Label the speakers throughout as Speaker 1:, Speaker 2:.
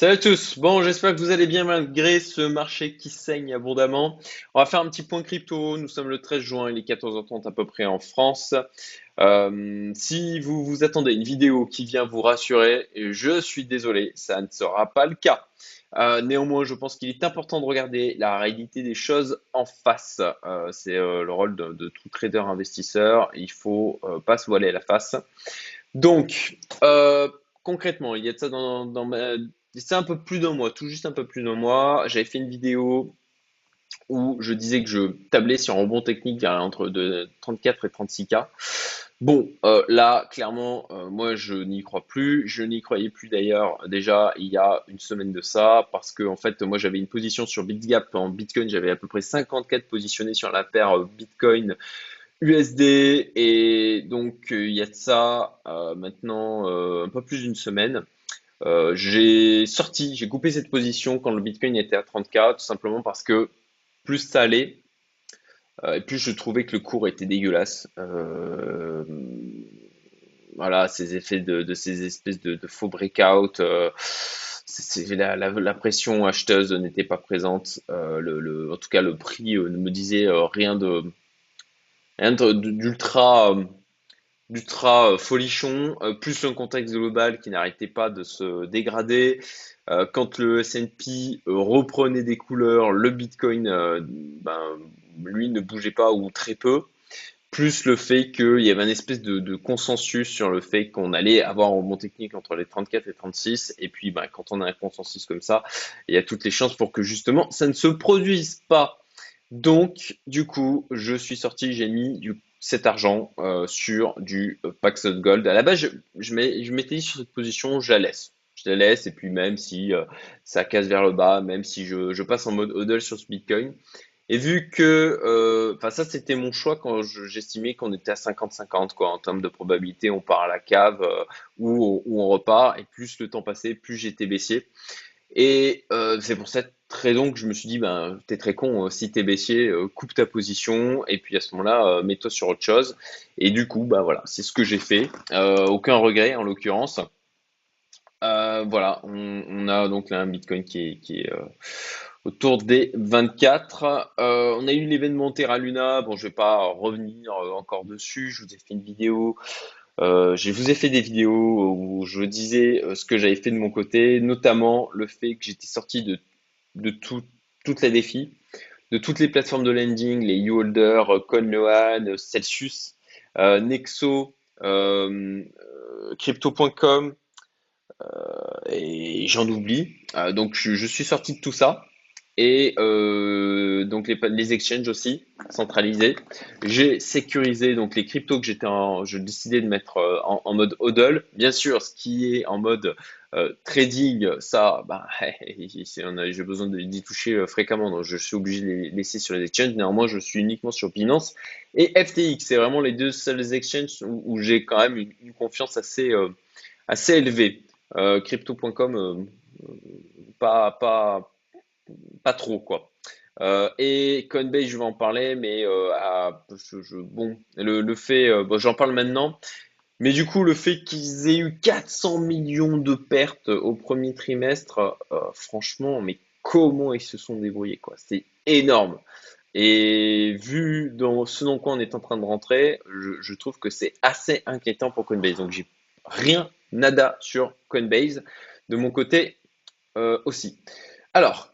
Speaker 1: Salut à tous. Bon, j'espère que vous allez bien malgré ce marché qui saigne abondamment. On va faire un petit point crypto. Nous sommes le 13 juin, il est 14h30 à peu près en France. Euh, si vous vous attendez à une vidéo qui vient vous rassurer, je suis désolé, ça ne sera pas le cas. Euh, néanmoins, je pense qu'il est important de regarder la réalité des choses en face. Euh, c'est le rôle de, tout trader investisseur. Il faut pas se voiler la face. Donc, concrètement, il y a de ça dans, dans c'est un peu plus d'un mois, tout juste un peu plus d'un mois. J'avais fait une vidéo où je disais que je tablais sur un rebond technique entre de 34 et 36K. Bon, euh, là, clairement, euh, moi, je n'y crois plus. Je n'y croyais plus d'ailleurs déjà il y a une semaine de ça, parce que en fait, moi, j'avais une position sur BitGap en Bitcoin. J'avais à peu près 54 positionnés sur la paire euh, Bitcoin USD, et donc il y a de ça maintenant un peu plus d'une semaine. Euh, j'ai sorti, j'ai coupé cette position quand le Bitcoin était à 30K, tout simplement parce que plus ça allait, euh, et plus je trouvais que le cours était dégueulasse. Euh, voilà, ces effets de, ces espèces de, faux breakout, la, la, pression acheteuse n'était pas présente. Le, en tout cas, le prix ne me disait rien de rien d'ultra d'ultra euh, folichon, euh, plus un contexte global qui n'arrêtait pas de se dégrader. Euh, quand le S&P reprenait des couleurs, le Bitcoin, ben, lui, ne bougeait pas ou très peu. Plus le fait qu'il y avait un espèce de, consensus sur le fait qu'on allait avoir un rebond technique entre les 34 et 36. Et puis, ben, quand on a un consensus comme ça, il y a toutes les chances pour que justement ça ne se produise pas. Donc, du coup, je suis sorti, j'ai mis du cet argent euh, sur du euh, Paxos Gold. À la base, je, je, m'étais dit sur cette position, je la laisse. Je la laisse et puis même si euh, ça casse vers le bas, même si je, je passe en mode hodl sur ce Bitcoin. Et vu que, enfin ça c'était mon choix quand j'estimais qu'on était à 50-50 quoi en termes de probabilité, on part à la cave ou, ou, on repart et plus le temps passait, plus j'étais baissier. Et c'est pour cette très donc je me suis dit ben t'es très con euh, si t'es baissier euh, coupe ta position et puis à ce moment-là euh, mets-toi sur autre chose. Et du coup bah voilà c'est ce que j'ai fait. Aucun regret en l'occurrence. Voilà on, a donc là un bitcoin qui est, autour des 24 on a eu l'événement Terra Luna. Bon je vais pas revenir encore dessus. Je vous ai fait une vidéo. Je vous ai fait des vidéos où je disais ce que j'avais fait de mon côté, notamment le fait que j'étais sorti de de tout, toutes les défis, de toutes les plateformes de lending, les YouHolder, CoinLoan, Celsius, euh, Nexo, euh, Crypto.com, euh, et j'en oublie. donc je, suis sorti de tout ça et donc les, exchanges aussi centralisés. J'ai sécurisé donc les cryptos que j'étais je décidais de mettre en, en, mode hodl. Bien sûr, ce qui est en mode euh, trading, ça, bah, j'ai besoin d'y toucher euh, fréquemment, donc je suis obligé de les laisser sur les exchanges. Néanmoins, je suis uniquement sur Binance et FTX. C'est vraiment les deux seuls exchanges où, j'ai quand même une, confiance assez, euh, assez élevée. Crypto.com, pas, pas, pas trop, quoi. et Coinbase, je vais en parler, mais bon, le, fait, j'en parle maintenant. Mais du coup, le fait qu'ils aient eu 400 millions de pertes au premier trimestre, euh, franchement, mais comment ils se sont débrouillés, quoi. C'est énorme. Et vu dans ce dans quoi on est en train de rentrer, je, trouve que c'est assez inquiétant pour Coinbase. Donc j'ai rien, nada sur Coinbase. De mon côté euh, aussi. Alors,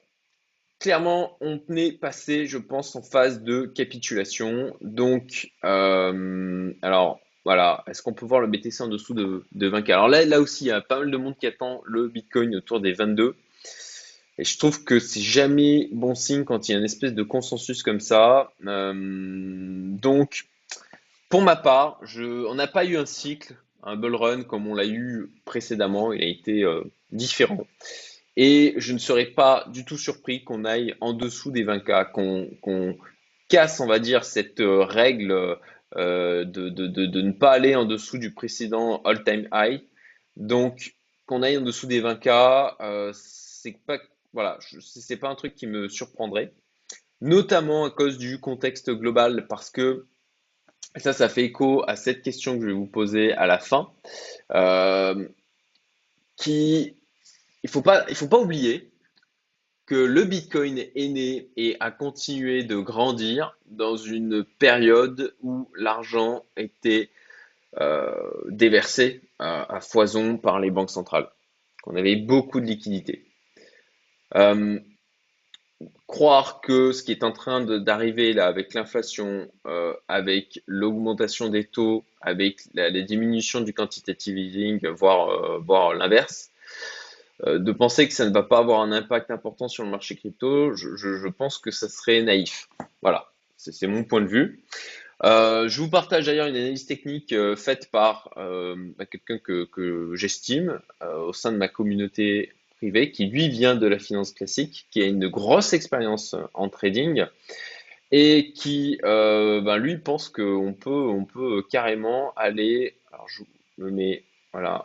Speaker 1: clairement, on est passé, je pense, en phase de capitulation. Donc, euh, alors, voilà, est-ce qu'on peut voir le BTC en dessous de, 20K Alors là, aussi, il y a pas mal de monde qui attend le Bitcoin autour des 22. Et je trouve que c'est jamais bon signe quand il y a une espèce de consensus comme ça. Euh, donc, pour ma part, on n'a pas eu un cycle, un bull run comme on l'a eu précédemment. Il a été euh, différent. Et je ne serais pas du tout surpris qu'on aille en dessous des 20K, qu'on casse, on va dire, cette euh, règle euh, de, ne pas aller en dessous du précédent all-time high. Donc, qu'on aille en dessous des 20K, euh, c'est pas, voilà, c'est pas un truc qui me surprendrait, notamment à cause du contexte global, parce que ça, ça fait écho à cette question que je vais vous poser à la fin, euh, qui il faut pas, il faut pas oublier que le Bitcoin est né et a continué de grandir dans une période où l'argent était euh, déversé à, foison par les banques centrales, qu'on avait beaucoup de liquidités. Euh, croire que ce qui est en train d'arriver là avec l'inflation, euh, avec l'augmentation des taux, avec la, les diminutions du quantitative easing, voire, voire l'inverse, de penser que ça ne va pas avoir un impact important sur le marché crypto, je, pense que ça serait naïf. Voilà, c'est mon point de vue. Euh, je vous partage d'ailleurs une analyse technique euh, faite par bah, quelqu'un que, j'estime au sein de ma communauté privée, qui lui vient de la finance classique, qui a une grosse expérience en trading et qui bah, lui pense qu'on peut, on peut carrément aller, alors je me mets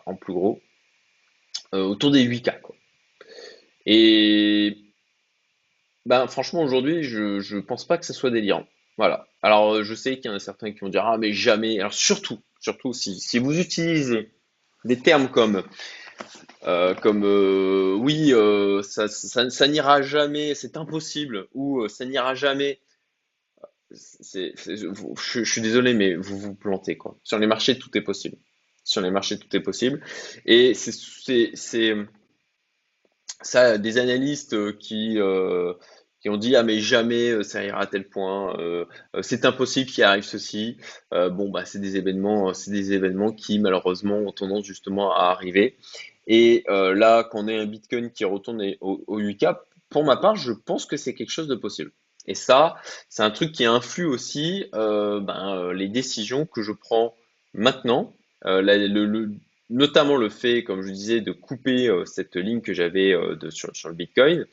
Speaker 1: en plus gros, euh, autour des 8K. Quoi. Et ben, franchement, aujourd'hui, je ne pense pas que ce soit délirant. Voilà. Alors, euh, je sais qu'il y en a certains qui vont dire Ah, mais jamais. Alors, surtout, surtout si, si vous utilisez des termes comme, euh, comme oui, ça, ça, n'ira jamais, c'est impossible, ou ça n'ira jamais. je, je, suis désolé, mais vous vous plantez. Quoi. Sur les marchés, tout est possible sur les marchés, tout est possible. Et c'est ça, des analystes euh, qui, euh, qui ont dit ah mais jamais euh, ça ira à tel point, c'est impossible qu'il arrive ceci. bon bah c'est des événements, c'est des événements qui malheureusement ont tendance justement à arriver. Et là qu'on ait un Bitcoin qui retourne au, 8K, pour ma part, je pense que c'est quelque chose de possible. Et ça, c'est un truc qui influe aussi ben, les décisions que je prends maintenant euh, le, notamment le fait, comme je disais, de couper euh, cette ligne que j'avais euh, sur, le Bitcoin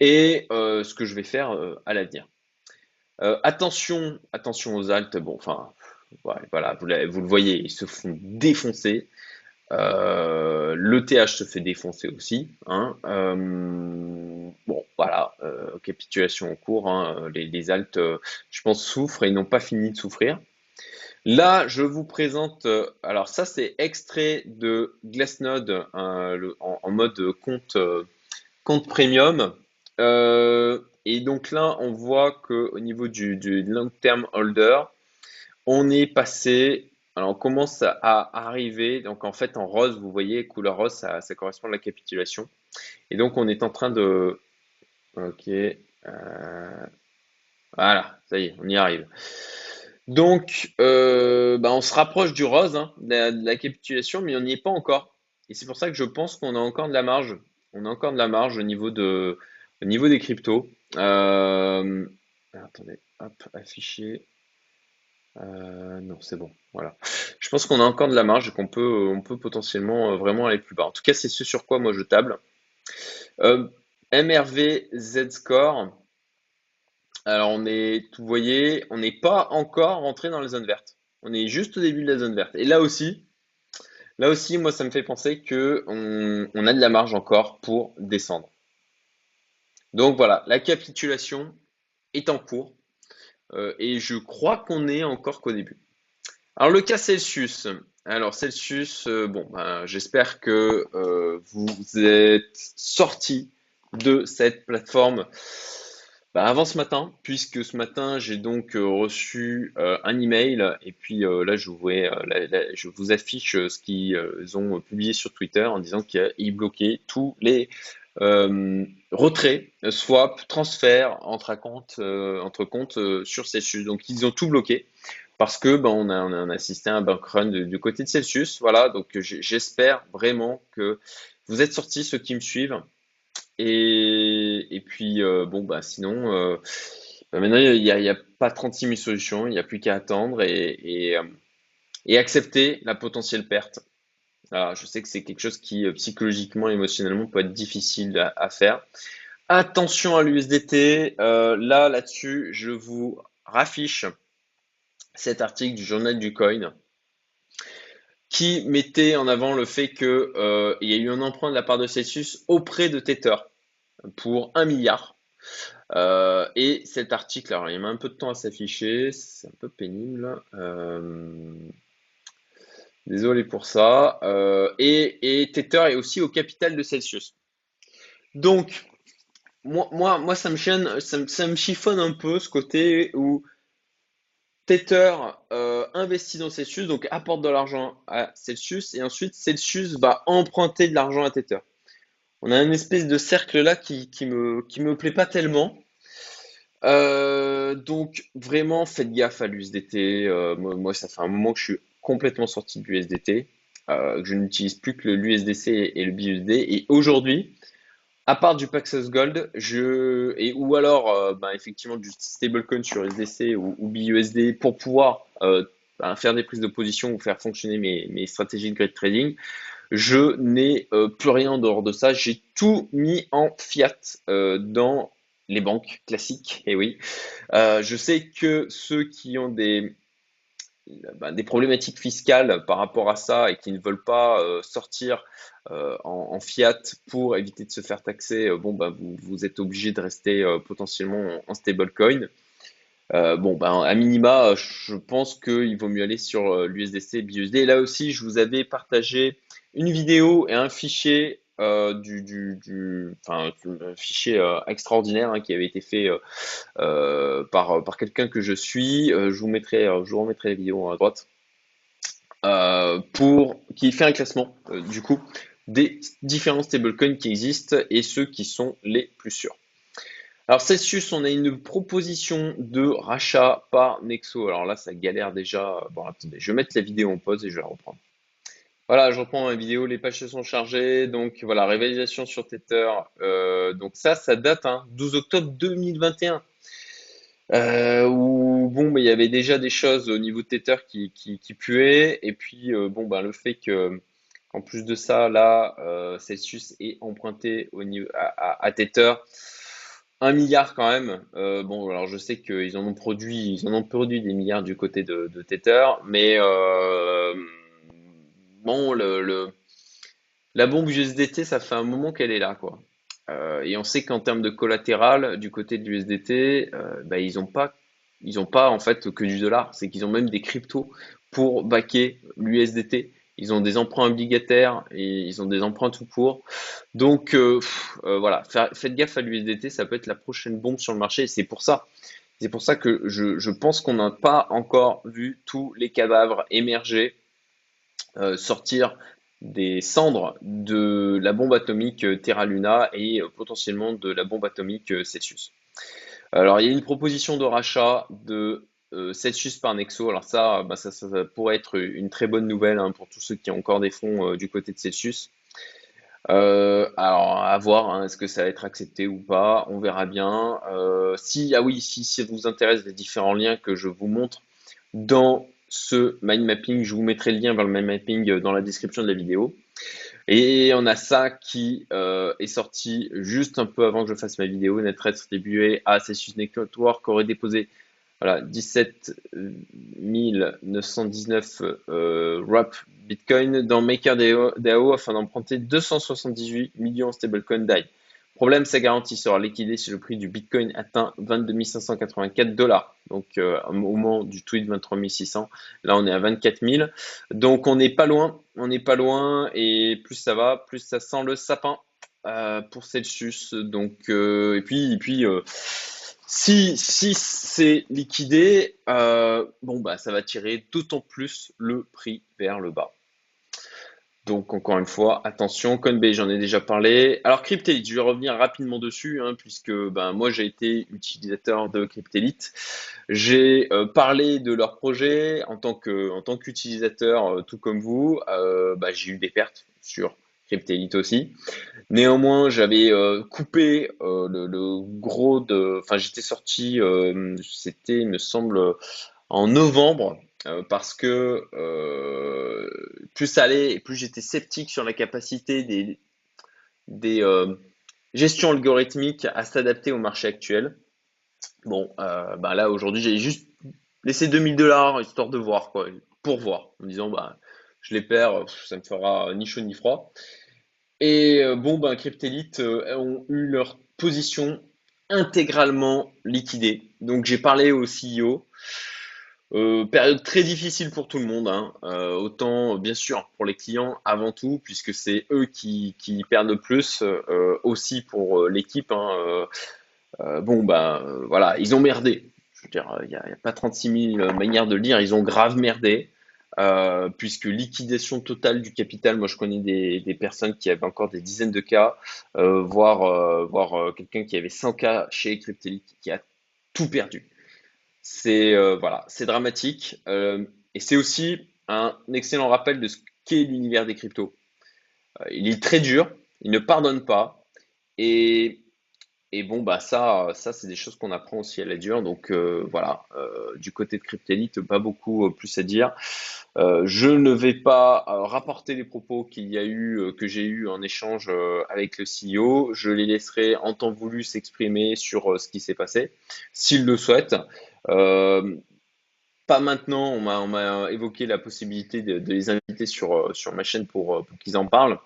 Speaker 1: et ce que je vais faire à l'avenir. attention, attention aux altes. Bon, enfin, voilà, vous, le voyez, ils se font défoncer. Euh, L'ETH se fait défoncer aussi. Hein. bon, voilà, capitulation en cours. Hein. Les, les, altes, je pense, souffrent et n'ont pas fini de souffrir. Là, je vous présente, euh, alors ça c'est extrait de Glassnode en, mode compte, euh, compte premium. Euh, et donc là, on voit qu'au niveau du, long term holder, on est passé, alors on commence à arriver, donc en fait en rose, vous voyez, couleur rose, ça, correspond à la capitulation. Et donc on est en train de, ok, voilà, ça y est, on y arrive. Donc, euh, bah, on se rapproche du rose, hein, de, la, capitulation, mais on n'y est pas encore. Et c'est pour ça que je pense qu'on a encore de la marge. On a encore de la marge au niveau, de, au niveau des cryptos. Euh, attendez, hop, afficher. Euh, non, c'est bon. Voilà. Je pense qu'on a encore de la marge et qu'on peut, on peut potentiellement vraiment aller plus bas. En tout cas, c'est ce sur quoi moi je table. MRV Z-Score. Alors, on est, vous voyez, on n'est pas encore rentré dans la zone verte. On est juste au début de la zone verte. Et là aussi, là aussi, moi, ça me fait penser que on, a de la marge encore pour descendre. Donc voilà, la capitulation est en cours. Euh, et je crois qu'on est encore qu'au début. Alors le cas Celsius. Alors Celsius, euh, bon, ben, j'espère que euh, vous êtes sorti de cette plateforme bah, avant ce matin, puisque ce matin j'ai donc euh, reçu euh, un email et puis euh, là je vous, affiche ce qu'ils ont publié sur Twitter en disant qu'ils bloquaient tous les retraits, swap, transferts entre comptes, entre comptes sur Celsius. Donc ils ont tout bloqué parce que ben, on, a, on a assisté à un bank run du côté de Celsius. Voilà, donc j'espère vraiment que vous êtes sortis ceux qui me suivent et, puis, euh, bon, bah, sinon, euh, bah, maintenant, il n'y a, a, pas 36 000 solutions, il n'y a plus qu'à attendre et, euh, accepter la potentielle perte. Je sais que c'est quelque chose qui, psychologiquement, émotionnellement, peut être difficile à, faire. Attention à l'USDT. Là, là-dessus, je vous raffiche cet article du journal du coin qui mettait en avant le fait qu'il y a eu un emprunt de la part de Celsius auprès de Tether pour un milliard. Euh, et cet article, alors il met un peu de temps à s'afficher, c'est un peu pénible. Euh, désolé pour ça. et, Tether est aussi au capital de Celsius. Donc, moi, moi, moi ça me chiffonne, ça me, ça me chiffonne un peu ce côté où Tether euh, investit dans Celsius, donc apporte de l'argent à Celsius, et ensuite Celsius va emprunter de l'argent à Tether. On a une espèce de cercle là qui, qui me, plaît pas tellement. Euh, donc vraiment faites gaffe à l'USDT. Euh, moi, ça fait un moment que je suis complètement sorti de l'USDT, euh, je n'utilise plus que l'USDC et le BUSD. Et aujourd'hui, à part du Paxos Gold, je et ou alors euh, ben, effectivement du stablecoin sur USDC ou, BUSD pour pouvoir ben, faire des prises de position ou faire fonctionner mes stratégies de great trading. Je n'ai euh, plus rien en dehors de ça. J'ai tout mis en fiat euh, dans les banques classiques. Et oui, Euh, je sais que ceux qui ont des ben, des problématiques fiscales par rapport à ça et qui ne veulent pas sortir en, fiat pour éviter de se faire taxer, bon, ben, vous, vous êtes obligé de rester potentiellement en, en stablecoin. Euh, bon, ben, à minima, je pense qu'il vaut mieux aller sur l'USDC, BUSD. Et là aussi, je vous avais partagé une vidéo et un fichier euh, du, du, du- enfin, un fichier euh, extraordinaire hein, qui avait été fait euh, euh, par, par quelqu'un que je suis. Euh, je vous mettrai, euh, je vous remettrai la vidéo à droite euh, pour qui fait un classement euh, du coup des différents stablecoins qui existent et ceux qui sont les plus sûrs. Alors Celsius, on a une proposition de rachat par Nexo. Alors là, ça galère déjà. Bon, attendez, je vais mettre la vidéo en pause et je vais la reprendre. Voilà, je reprends ma vidéo, les pages se sont chargées. Donc voilà, réalisation sur Tether. Euh, donc ça, ça date, hein, 12 octobre 2021. Euh, où bon, mais il y avait déjà des choses au niveau de Tether qui, qui, puaient. Et puis euh, bon, ben le fait que en plus de ça, là, Celsius est emprunté au niveau, à, à Tether. Un milliard quand même. Euh, bon, alors je sais qu'ils en ont produit, ils en ont produit des milliards du côté de, Tether, mais euh, bon, le, le- la bombe USDT, ça fait un moment qu'elle est là, quoi. Euh, et on sait qu'en termes de collatéral, du côté de l'USDT, bah, ils ont pas, en fait que du dollar. C'est qu'ils ont même des cryptos pour backer l'USDT. Ils ont des emprunts obligataires et ils ont des emprunts tout pour. Donc euh, euh, voilà, Fa- faites gaffe à l'USDT, ça peut être la prochaine bombe sur le marché. C'est pour ça, c'est pour ça que je, pense qu'on n'a pas encore vu tous les cadavres émerger euh, sortir des cendres de la bombe atomique Terra Luna et potentiellement de la bombe atomique Celsius. Alors, il y a une proposition de rachat de euh, Celsius par Nexo. Alors ça, bah, ça, ça- pourrait être une très bonne nouvelle hein, pour tous ceux qui ont encore des fonds euh, du côté de Celsius. Euh, alors, à voir, hein, est-ce que ça va être accepté ou pas, on verra bien. Euh, si, ah oui, si, ça vous intéresse les différents liens que je vous montre dans ce mind mapping, je vous mettrai le lien vers le mind mapping dans la description de la vidéo. Et on a ça qui est sorti juste un peu avant que je fasse ma vidéo. Netrest distribué à Celsius Network aurait déposé voilà, 17 919 euh, Bitcoin dans MakerDAO afin d'emprunter 278 millions stablecoin DAI. Problème, sa garantie sera liquidée si le prix du Bitcoin atteint 22 584 dollars. Donc euh, au moment du tweet 23 600, là on est à 24 000. Donc on n'est pas loin, on n'est pas loin et plus ça va, plus ça sent le sapin euh, pour Celsius. Donc euh, et puis et puis si c'est liquidé, euh, bah ça va tirer d'autant plus le prix vers le bas. Donc encore une fois, attention, Coinbase, j'en ai déjà parlé. Alors Cryptelite, je vais revenir rapidement dessus, hein, puisque ben, moi j'ai été utilisateur de Cryptelite. J'ai euh, parlé de leur projet en tant qu'utilisateur, euh, tout comme vous. Bah, j'ai eu des pertes sur Cryptelite aussi. Néanmoins, j'avais euh, coupé euh, le, gros de, enfin j'étais sorti, euh, c'était, il me semble, en novembre parce que plus ça allait et plus j'étais sceptique sur la capacité des, des gestions algorithmiques à s'adapter au marché actuel. Bon, bah là aujourd'hui j'ai juste laissé 2000 dollars histoire de voir quoi, pour voir, en me disant bah je les perds, ça me fera ni chaud ni froid. Et euh, bon, ben Cryptelite euh, ont eu leur position intégralement liquidée. Donc j'ai parlé au CEO Euh, période très difficile pour tout le monde, hein. Autant bien sûr pour les clients avant tout, puisque c'est eux qui, perdent le plus, aussi pour l'équipe. hein. bon, bah voilà, ils ont merdé. Je veux dire, il n'y a, a pas 36 000 manières de le dire, ils ont grave merdé. Puisque liquidation totale du capital, moi je connais des, personnes qui avaient encore des dizaines de cas, voire, voire quelqu'un qui avait 100 cas chez Cryptelic qui a tout perdu. C'est euh, voilà, c'est dramatique euh, et c'est aussi un excellent rappel de ce qu'est l'univers des cryptos. Euh, il est très dur, il ne pardonne pas et et bon, bah ça, ça c'est des choses qu'on apprend aussi à la dure. Donc voilà, du côté de Cryptelite, pas beaucoup plus à dire. je ne vais pas rapporter les propos qu'il y a eu, que j'ai eu en échange avec le CEO. Je les laisserai en temps voulu s'exprimer sur ce qui s'est passé, s'ils le souhaitent. Euh, pas maintenant, on m'a évoqué la possibilité de, les inviter sur, euh, ma chaîne euh, pour qu'ils en parlent.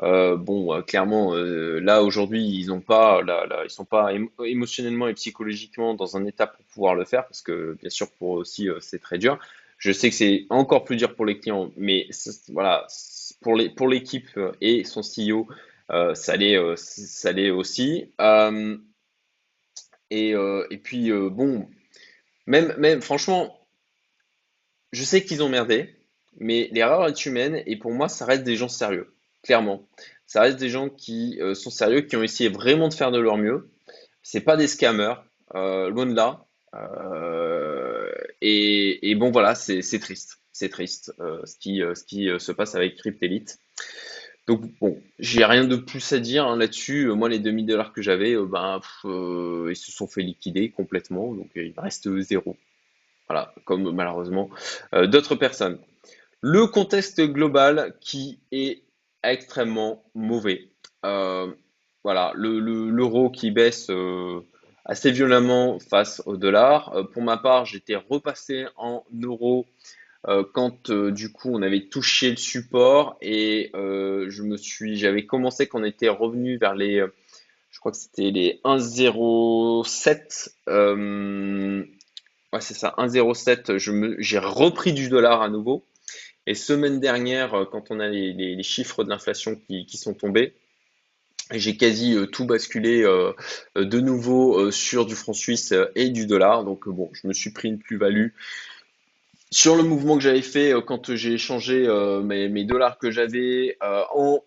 Speaker 1: Bon, clairement, là aujourd'hui, ils ont pas, là, là, ils sont pas émotionnellement et psychologiquement dans un état pour pouvoir le faire, parce que bien sûr pour eux aussi c'est très dur. Je sais que c'est encore plus dur pour les clients, mais voilà, pour les pour l'équipe et son CEO, ça l'est ça l'est aussi. et, et puis bon, même, même, franchement, je sais qu'ils ont merdé, mais l'erreur est humaine et pour moi, ça reste des gens sérieux, clairement. Ça reste des gens qui euh, sont sérieux, qui ont essayé vraiment de faire de leur mieux. C'est pas des scammers, euh, loin de là. Euh, et, bon, voilà, c'est triste. C'est triste ce, qui, se passe avec Cryptelite. Donc bon, j'ai rien de plus à dire hein, là-dessus. Moi, les 2000 dollars que j'avais, ben, ils se sont fait liquider complètement, donc il reste zéro. Voilà, comme malheureusement d'autres personnes. Le contexte global qui est extrêmement mauvais. voilà, l'euro qui baisse assez violemment face au dollar. pour ma part, j'étais repassé en euros euh, quand euh, du coup on avait touché le support et euh, je me suis, j'avais commencé quand on était revenu vers les, je crois que c'était les 1,07. ouais, c'est ça, 1,07. Je me, j'ai repris du dollar à nouveau. Et semaine dernière, quand on a les, chiffres de l'inflation qui, sont tombés, j'ai quasi tout basculé de nouveau sur du franc suisse et du dollar. Donc bon, je me suis pris une plus-value sur le mouvement que j'avais fait euh, quand j'ai échangé euh, mes, dollars que j'avais euh, en,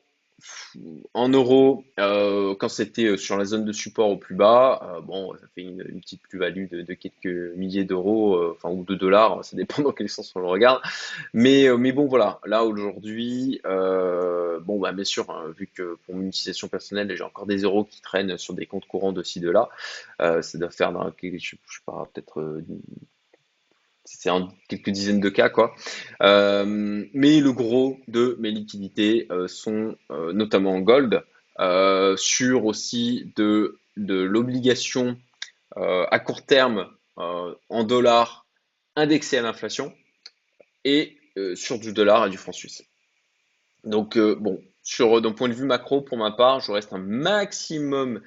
Speaker 1: en euros quand c'était sur la zone de support au plus bas, bon, ça fait une, petite plus-value de, quelques milliers d'euros, enfin ou de dollars, ça dépend dans quel sens on le regarde. Mais, mais bon, voilà, là aujourd'hui, bon, bah, bien sûr, hein, vu que pour mon utilisation personnelle, j'ai encore des euros qui traînent sur des comptes courants de ci, de là, ça doit faire, je, je sais pas, peut-être c'est en quelques dizaines de cas, quoi. Euh, mais le gros de mes liquidités euh, sont euh, notamment en gold, sur aussi de, de l'obligation à court terme en dollars indexé à l'inflation et sur du dollar et du franc suisse. Donc, bon, sur d'un point de vue macro, pour ma part, je reste un maximum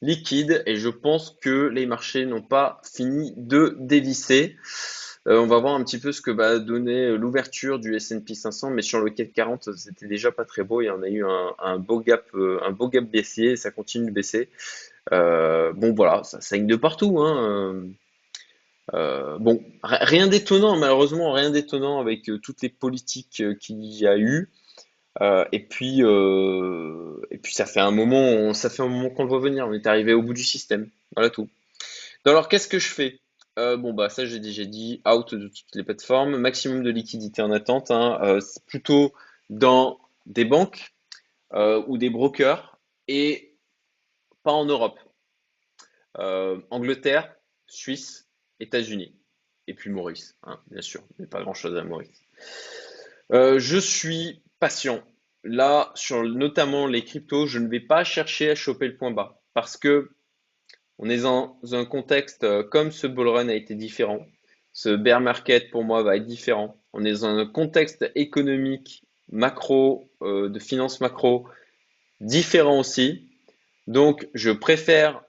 Speaker 1: liquide et je pense que les marchés n'ont pas fini de dévisser. Euh, on va voir un petit peu ce que va donner l'ouverture du S&P 500, mais sur le CAC 40, c'était déjà pas très beau. Il y en a eu un, beau gap, euh, un beau gap baissier, et ça continue de baisser. Euh, bon, voilà, ça saigne de partout. Hein. bon, rien d'étonnant, malheureusement, rien d'étonnant avec toutes les politiques qu'il y a eu. et puis, et puis ça fait un moment, ça fait un moment qu'on le voit venir. On est arrivé au bout du système. Voilà tout. Alors, qu'est-ce que je fais? Euh, bon, bah, ça, j'ai déjà dit, out de toutes les plateformes, maximum de liquidité en attente, hein, euh, plutôt dans des banques euh, ou des brokers et pas en Europe. Angleterre, Suisse, États-Unis et puis Maurice, hein, bien sûr, mais pas grand-chose à Maurice. je suis patient. Là, sur notamment les cryptos, je ne vais pas chercher à choper le point bas parce que on est dans un contexte euh, comme ce bull run a été différent. Ce bear market pour moi va être différent. On est dans un contexte économique macro, euh, de finance macro différent aussi. Donc je préfère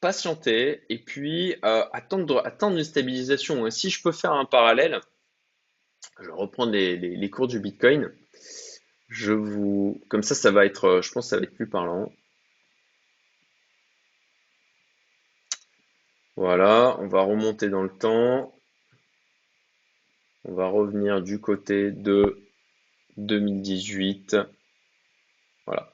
Speaker 1: patienter et puis euh, attendre, attendre une stabilisation. si je peux faire un parallèle, je vais reprendre les, les cours du Bitcoin. Je vous, comme ça, ça va être, je pense, que ça va être plus parlant. Voilà, on va remonter dans le temps. On va revenir du côté de 2018. Voilà.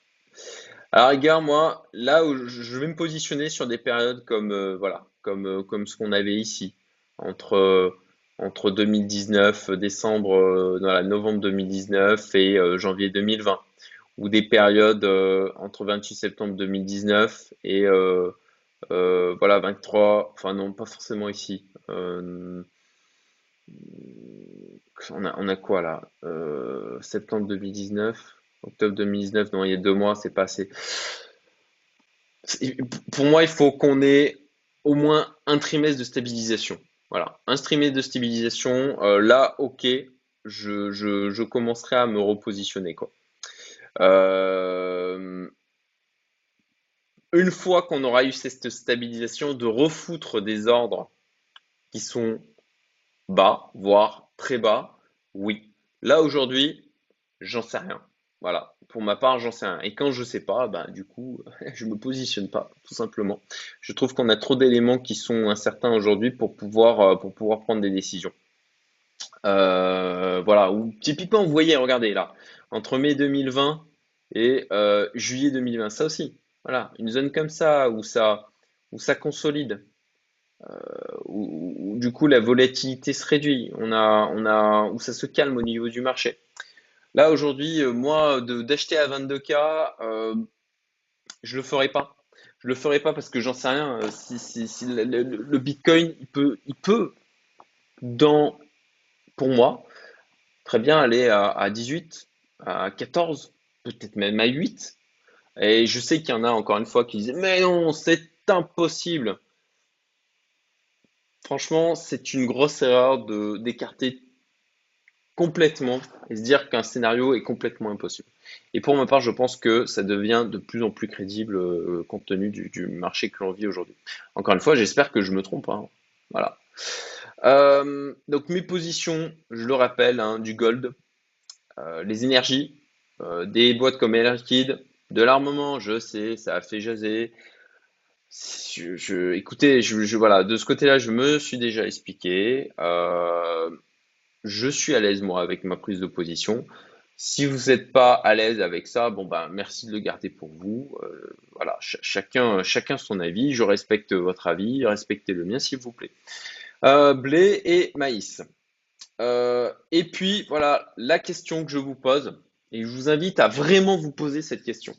Speaker 1: Alors regarde, moi, là où je vais me positionner sur des périodes comme euh, voilà, comme, euh, comme ce qu'on avait ici, entre, euh, entre 2019, décembre, voilà, novembre 2019 et janvier 2020, ou des périodes entre 28 septembre 2019 et euh, voilà, 23, enfin non, pas forcément ici. Euh, on a, quoi là? Euh, Septembre 2019, octobre 2019, non, il y a deux mois, c'est pas assez. Pour moi, il faut qu'on ait au moins un trimestre de stabilisation. Voilà, un trimestre de stabilisation. là, ok, je, commencerai à me repositionner. Une fois qu'on aura eu cette stabilisation, de refoutre des ordres qui sont bas, voire très bas, oui. Là aujourd'hui, j'en sais rien. Voilà, pour ma part, j'en sais rien. Et quand je sais pas, ben, du coup, je me positionne pas, tout simplement. Je trouve qu'on a trop d'éléments qui sont incertains aujourd'hui pour pouvoir, euh, pour pouvoir prendre des décisions. Euh, voilà, typiquement, vous voyez, regardez là, entre mai 2020 et euh, juillet 2020, ça aussi, voilà, une zone comme ça où ça, où ça consolide, euh, où, du coup la volatilité se réduit, on a, on a, où ça se calme au niveau du marché. Là aujourd'hui, euh, moi, d'acheter à 22K, euh, je le ferai pas. Je le ferai pas parce que j'en sais rien. Euh, si, si, le, Bitcoin, il peut, peut, dans, pour moi, très bien aller à 18, à 14, peut-être même à 8. Et je sais qu'il y en a encore une fois qui disent Mais non, c'est impossible. Franchement, c'est une grosse erreur d'écarter complètement et se dire qu'un scénario est complètement impossible. Et pour ma part, je pense que ça devient de plus en plus crédible euh, compte tenu du, marché que l'on vit aujourd'hui. Encore une fois, j'espère que je me trompe. Hein. Voilà. Euh, donc mes positions, je le rappelle, hein, du gold, euh, les énergies, des boîtes comme Air Liquide, de l'armement, je sais, ça a fait jaser. Je, écoutez, de ce côté-là, je me suis déjà expliqué. Euh, je suis à l'aise, moi, avec ma prise de position. Si vous n'êtes pas à l'aise avec ça, bon ben merci de le garder pour vous. Euh, voilà, chacun, chacun son avis. Je respecte votre avis, respectez le mien s'il vous plaît. Euh, blé et maïs. et puis voilà, la question que je vous pose, et je vous invite à vraiment vous poser cette question.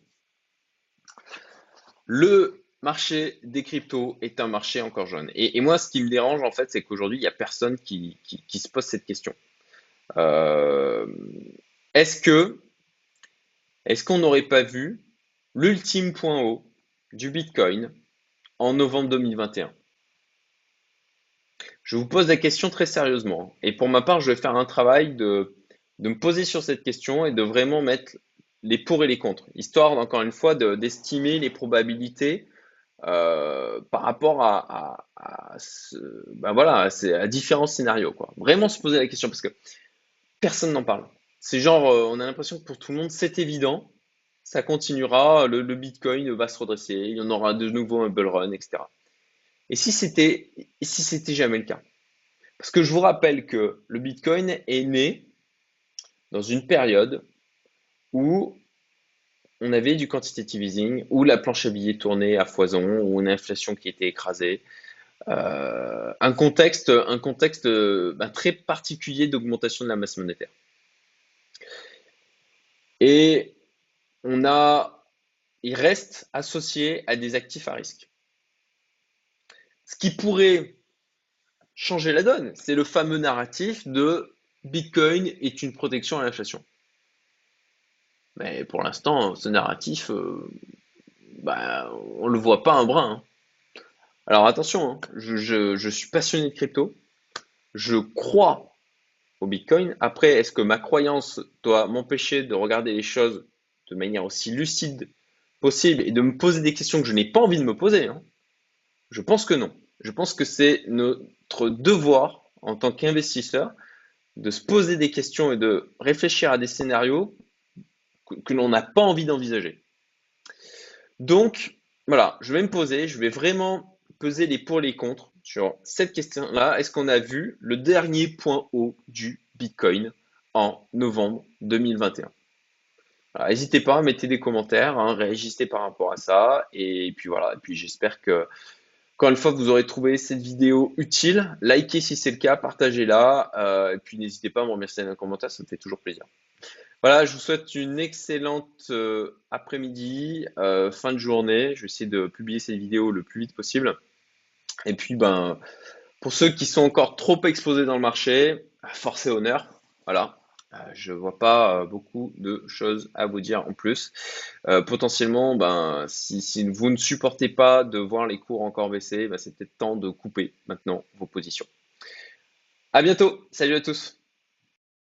Speaker 1: Le marché des cryptos est un marché encore jeune. Et, moi, ce qui me dérange, en fait, c'est qu'aujourd'hui, il n'y a personne qui, se pose cette question. Euh, est-ce que, est-ce qu'on n'aurait pas vu l'ultime point haut du Bitcoin en novembre 2021 Je vous pose la question très sérieusement. Et pour ma part, je vais faire un travail de de me poser sur cette question et de vraiment mettre les pour et les contre, histoire, encore une fois, d'estimer les probabilités euh, par rapport à, ben voilà, à, différents scénarios. Quoi. Vraiment se poser la question parce que personne n'en parle. C'est genre, euh, on a l'impression que pour tout le monde, c'est évident, ça continuera, le, Bitcoin va se redresser, il y en aura de nouveau un bull run, etc. Et si c'était, si c'était jamais le cas? Parce que je vous rappelle que le Bitcoin est né dans une période où on avait du quantitative easing, où la planche à billets tournait à foison, où une inflation qui était écrasée. Euh, un contexte, un contexte ben, très particulier d'augmentation de la masse monétaire. Et on a, il reste associé à des actifs à risque. Ce qui pourrait changer la donne, c'est le fameux narratif de Bitcoin est une protection à l'inflation. Mais pour l'instant, ce narratif, euh, bah, on ne le voit pas un brin. Hein. Alors attention, hein, je, suis passionné de crypto. Je crois au Bitcoin. Après, est-ce que ma croyance doit m'empêcher de regarder les choses de manière aussi lucide possible et de me poser des questions que je n'ai pas envie de me poser hein? Je pense que non. Je pense que c'est notre devoir en tant qu'investisseur de se poser des questions et de réfléchir à des scénarios que, l'on n'a pas envie d'envisager. Donc, voilà, je vais me poser, je vais vraiment peser les pour et les contre sur cette question-là. Est-ce qu'on a vu le dernier point haut du Bitcoin en novembre 2021 N'hésitez pas à mettre des commentaires, hein, réagissez par rapport à ça. Et puis voilà, et puis j'espère que, encore une fois, vous aurez trouvé cette vidéo utile. Likez si c'est le cas, partagez-la. Euh, et puis n'hésitez pas à me remercier dans les commentaires, ça me fait toujours plaisir. Voilà, je vous souhaite une excellente euh, après-midi, euh, fin de journée. Je vais essayer de publier cette vidéo le plus vite possible. Et puis, ben, pour ceux qui sont encore trop exposés dans le marché, force et honneur. Voilà, je ne vois pas beaucoup de choses à vous dire en plus. potentiellement, ben, si, si, vous ne supportez pas de voir les cours encore baisser, ben, c'est peut-être temps de couper maintenant vos positions. À bientôt. Salut à tous.